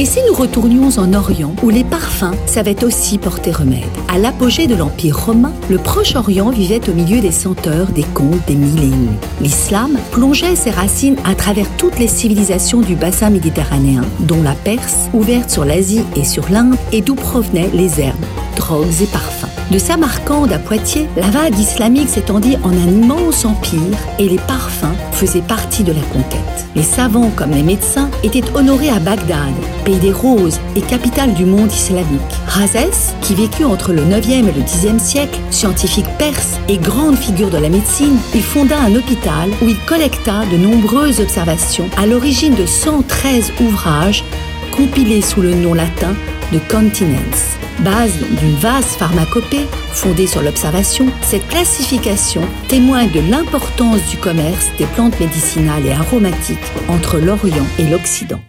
Et si nous retournions en Orient, où les parfums savaient aussi porter remède? À l'apogée de l'Empire romain, le Proche-Orient vivait au milieu des senteurs, des contes, des mille. L'islam plongeait ses racines à travers toutes les civilisations du bassin méditerranéen, dont la Perse, ouverte sur l'Asie et sur l'Inde, et d'où provenaient les herbes, drogues et parfums. De Samarcande à Poitiers, la vague islamique s'étendit en un immense empire et les parfums faisaient partie de la conquête. Les savants comme les médecins étaient honorés à Bagdad, pays des roses et capitale du monde islamique. Razès, qui vécut entre le 9e et le 10e siècle, scientifique perse et grande figure de la médecine, il fonda un hôpital où il collecta de nombreuses observations à l'origine de 113 ouvrages compilés sous le nom latin de Continence. Base d'une vaste pharmacopée fondée sur l'observation, cette classification témoigne de l'importance du commerce des plantes médicinales et aromatiques entre l'Orient et l'Occident.